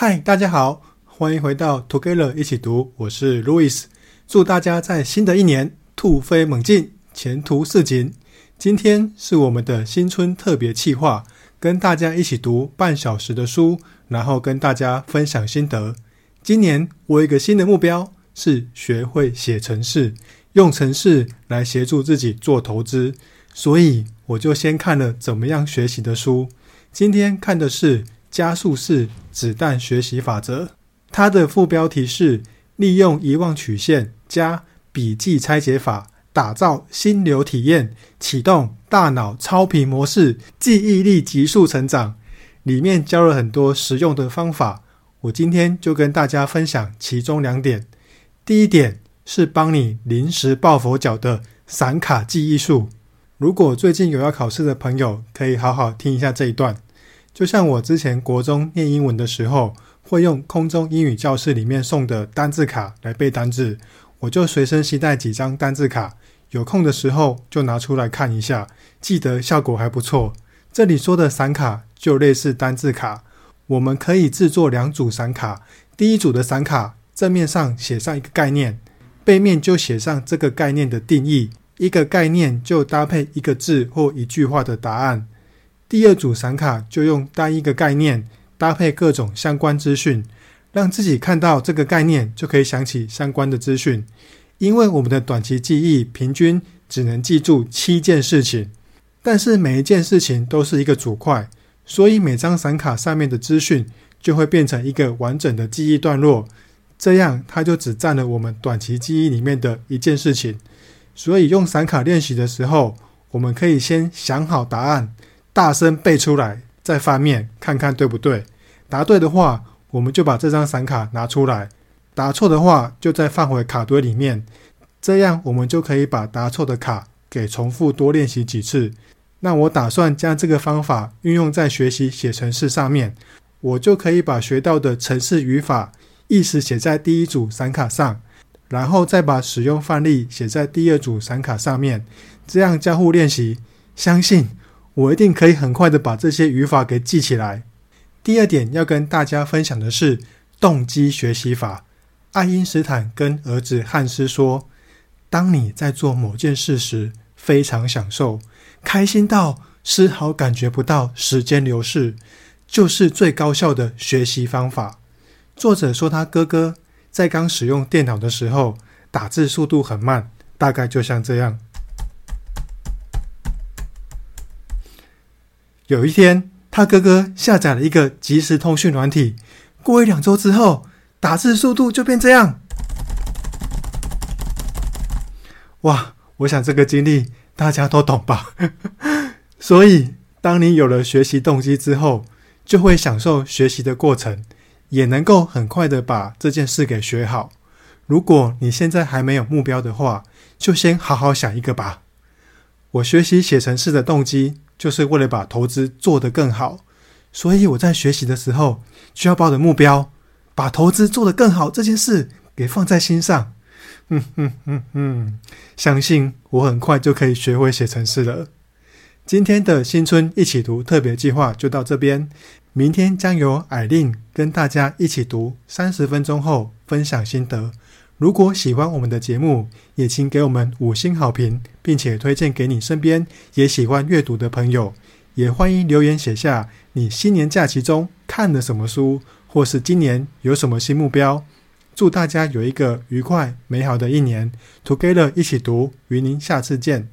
嗨，大家好，欢迎回到 Together 一起读，我是 Louis。祝大家在新的一年突飞猛进，前途似锦。今天是我们的新春特别企划，跟大家一起读半小时的书，然后跟大家分享心得。今年我有一个新的目标，是学会写程式，用程式来协助自己做投资。所以我就先看了怎么样学习的书。今天看的是。加速式子弹学习法则，它的副标题是利用遗忘曲线加笔记拆解法，打造心流体验，启动大脑超频模式，记忆力急速成长。里面教了很多实用的方法，我今天就跟大家分享其中两点。第一点是帮你临时抱佛脚的闪卡记忆术。如果最近有要考试的朋友，可以好好听一下这一段。就像我之前国中念英文的时候，会用空中英语教室里面送的单字卡来背单字，我就随身携带几张单字卡，有空的时候就拿出来看一下，记得效果还不错。这里说的闪卡就类似单字卡，我们可以制作两组闪卡，第一组的闪卡正面上写上一个概念，背面就写上这个概念的定义，一个概念就搭配一个字或一句话的答案。第二组闪卡就用单一个概念搭配各种相关资讯，让自己看到这个概念就可以想起相关的资讯。因为我们的短期记忆平均只能记住七件事情，但是每一件事情都是一个组块，所以每张闪卡上面的资讯就会变成一个完整的记忆段落，这样它就只占了我们短期记忆里面的一件事情。所以用闪卡练习的时候，我们可以先想好答案。大声背出来，再翻面看看对不对。答对的话，我们就把这张闪卡拿出来；答错的话，就再放回卡堆里面。这样，我们就可以把答错的卡给重复多练习几次。那我打算将这个方法运用在学习写程式上面，我就可以把学到的程式语法意思写在第一组闪卡上，然后再把使用范例写在第二组闪卡上面。这样交互练习，相信。我一定可以很快的把这些语法给记起来。第二点要跟大家分享的是动机学习法。爱因斯坦跟儿子汉斯说：“当你在做某件事时，非常享受，开心到丝毫感觉不到时间流逝，就是最高效的学习方法。”作者说他哥哥在刚使用电脑的时候，打字速度很慢，大概就像这样。有一天，他哥哥下载了一个即时通讯软体，过一两周之后，打字速度就变这样。哇！我想这个经历大家都懂吧？所以，当你有了学习动机之后，就会享受学习的过程，也能够很快的把这件事给学好。如果你现在还没有目标的话，就先好好想一个吧。我学习写程式的动机，就是为了把投资做得更好，所以我在学习的时候，就要把我的目标，把投资做得更好这件事给放在心上。嗯嗯嗯嗯，相信我很快就可以学会写程式了。今天的新春一起读特别计划就到这边，明天将由艾琳跟大家一起读三十分钟后分享心得。如果喜欢我们的节目，也请给我们五星好评，并且推荐给你身边也喜欢阅读的朋友。也欢迎留言写下你新年假期中看了什么书，或是今年有什么新目标。祝大家有一个愉快美好的一年！Together 一起读，与您下次见。